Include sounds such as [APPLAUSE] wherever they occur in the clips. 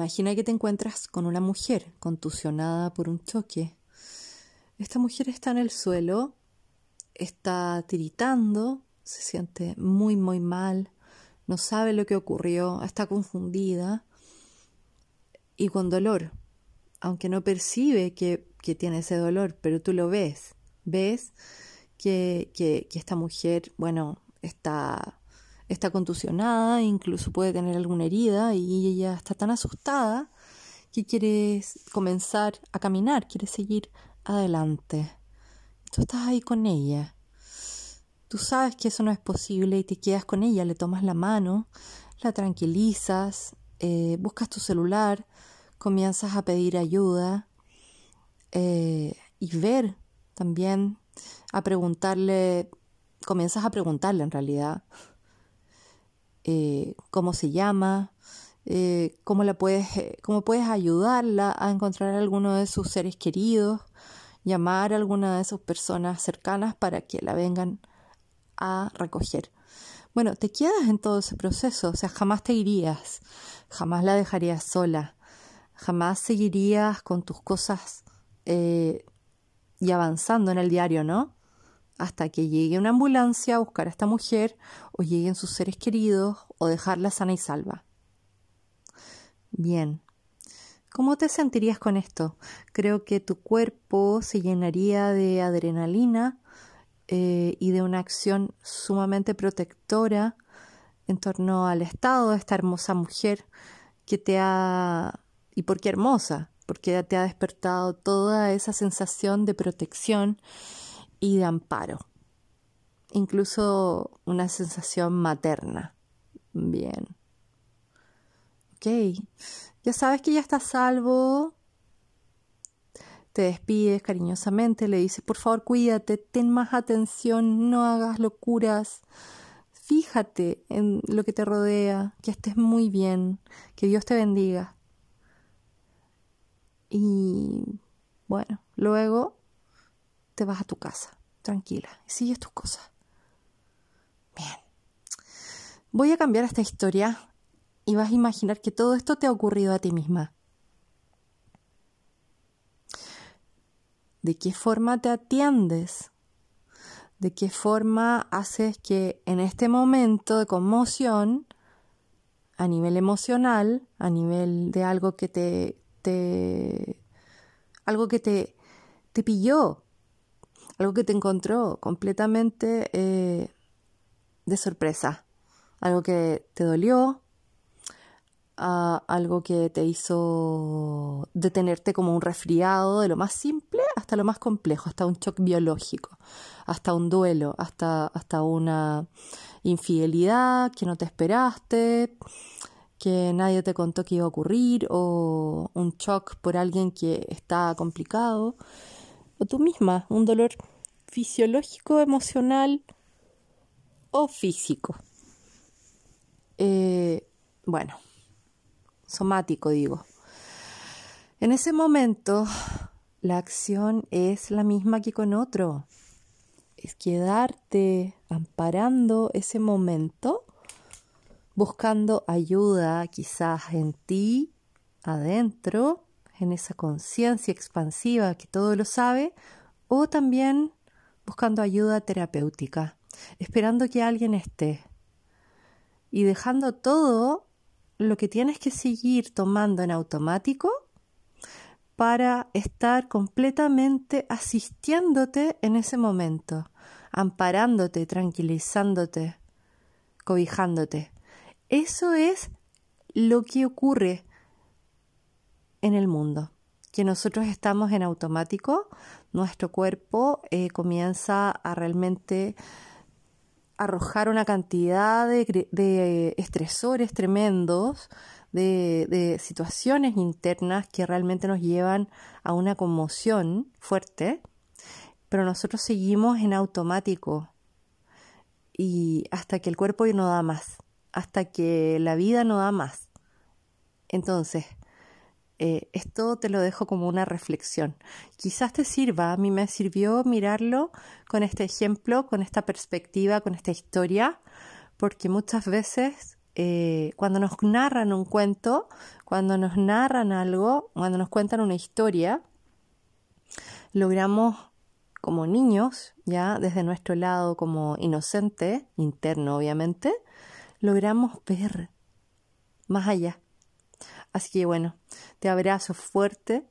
Imagina que te encuentras con una mujer contusionada por un choque. Esta mujer está en el suelo, está tiritando, se siente muy, muy mal, no sabe lo que ocurrió, está confundida y con dolor, aunque no percibe que, tiene ese dolor, pero tú lo ves, ves que, que, que esta mujer, bueno, está está contusionada, incluso puede tener alguna herida y ella está tan asustada que quiere comenzar a caminar, quiere seguir adelante. Tú estás ahí con ella. Tú sabes que eso no es posible y te quedas con ella, le tomas la mano, la tranquilizas, eh, buscas tu celular, comienzas a pedir ayuda eh, y ver también, a preguntarle, comienzas a preguntarle en realidad eh, cómo se llama, eh, cómo, la puedes, eh, cómo puedes ayudarla a encontrar a alguno de sus seres queridos, llamar a alguna de sus personas cercanas para que la vengan a recoger. Bueno, te quedas en todo ese proceso, o sea, jamás te irías, jamás la dejarías sola, jamás seguirías con tus cosas y avanzando en el diario, ¿no? Hasta que llegue una ambulancia a buscar a esta mujer o lleguen sus seres queridos o dejarla sana y salva. Bien, ¿cómo te sentirías con esto? Creo que tu cuerpo se llenaría de adrenalina eh, y de una acción sumamente protectora en torno al estado de esta hermosa mujer que te ha... ¿Y por qué hermosa? Porque te ha despertado toda esa sensación de protección y de amparo, incluso una sensación materna. Bien. Ok, ya sabes que ya estás salvo. Te despides cariñosamente, le dices, por favor, cuídate, ten más atención, no hagas locuras. Fíjate en lo que te rodea, que estés muy bien, que Dios te bendiga. Y bueno, luego te vas a tu casa, tranquila, y sigues tus cosas. Bien. Voy a cambiar esta historia y vas a imaginar que todo esto te ha ocurrido a ti misma. ¿De qué forma te atiendes? ¿De qué forma haces que en este momento de conmoción, a nivel emocional, a nivel de algo que te, te algo que te, te pilló, algo que te encontró completamente eh, de sorpresa, algo que te dolió, algo que te hizo detenerte como un resfriado, de lo más simple hasta lo más complejo, hasta un shock biológico, hasta un duelo, hasta, hasta una infidelidad que no te esperaste, que nadie te contó que iba a ocurrir, o un shock por alguien que está complicado o tú misma, un dolor fisiológico, emocional o físico. Eh, bueno, somático digo. En ese momento, la acción es la misma que con otro. Es quedarte amparando ese momento, buscando ayuda quizás en ti, adentro, en esa conciencia expansiva que todo lo sabe, o también buscando ayuda terapéutica, esperando que alguien esté y dejando todo lo que tienes que seguir tomando en automático para estar completamente asistiéndote en ese momento, amparándote, tranquilizándote, cobijándote. Eso es lo que ocurre en el mundo, que nosotros estamos en automático, nuestro cuerpo eh, comienza a realmente arrojar una cantidad de, estresores tremendos, de, de, situaciones internas que realmente nos llevan a una conmoción fuerte, pero nosotros seguimos en automático y hasta que el cuerpo no da más, hasta que la vida no da más. Entonces, eh, esto te lo dejo como una reflexión. Quizás te sirva, a mí me sirvió mirarlo con este ejemplo, con esta perspectiva, con esta historia, porque muchas veces eh, cuando nos narran un cuento, cuando nos narran algo, cuando nos cuentan una historia, logramos como niños, ya desde nuestro lado como inocente, interno obviamente, logramos ver más allá. Así que bueno, te abrazo fuerte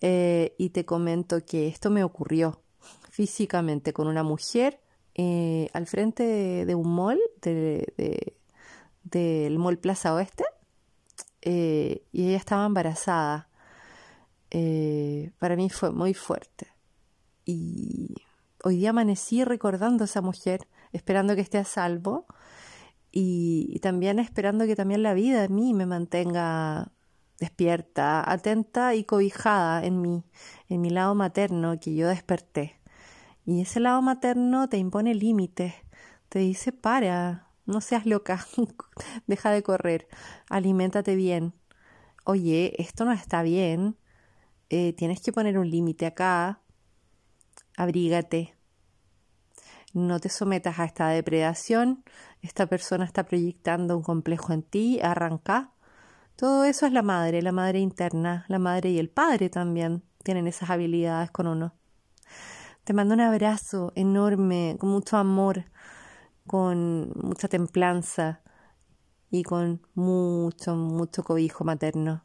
eh, y te comento que esto me ocurrió físicamente con una mujer eh, al frente de, un mall, de, del mall Plaza Oeste, eh, y ella estaba embarazada. para mí fue muy fuerte. Y hoy día amanecí recordando a esa mujer, esperando que esté a salvo y, también esperando que también la vida en mí me mantenga despierta, atenta y cobijada en mí, en mi lado materno que yo desperté. Y ese lado materno te impone límites, te dice para, no seas loca, [LAUGHS] deja de correr, aliméntate bien. Oye, esto no está bien, eh, tienes que poner un límite acá, abrígate, no te sometas a esta depredación, esta persona está proyectando un complejo en ti, arranca. Todo eso es la madre, la madre interna, la madre y el padre también tienen esas habilidades con uno. Te mando un abrazo enorme, con mucho amor, con mucha templanza y con mucho, mucho cobijo materno.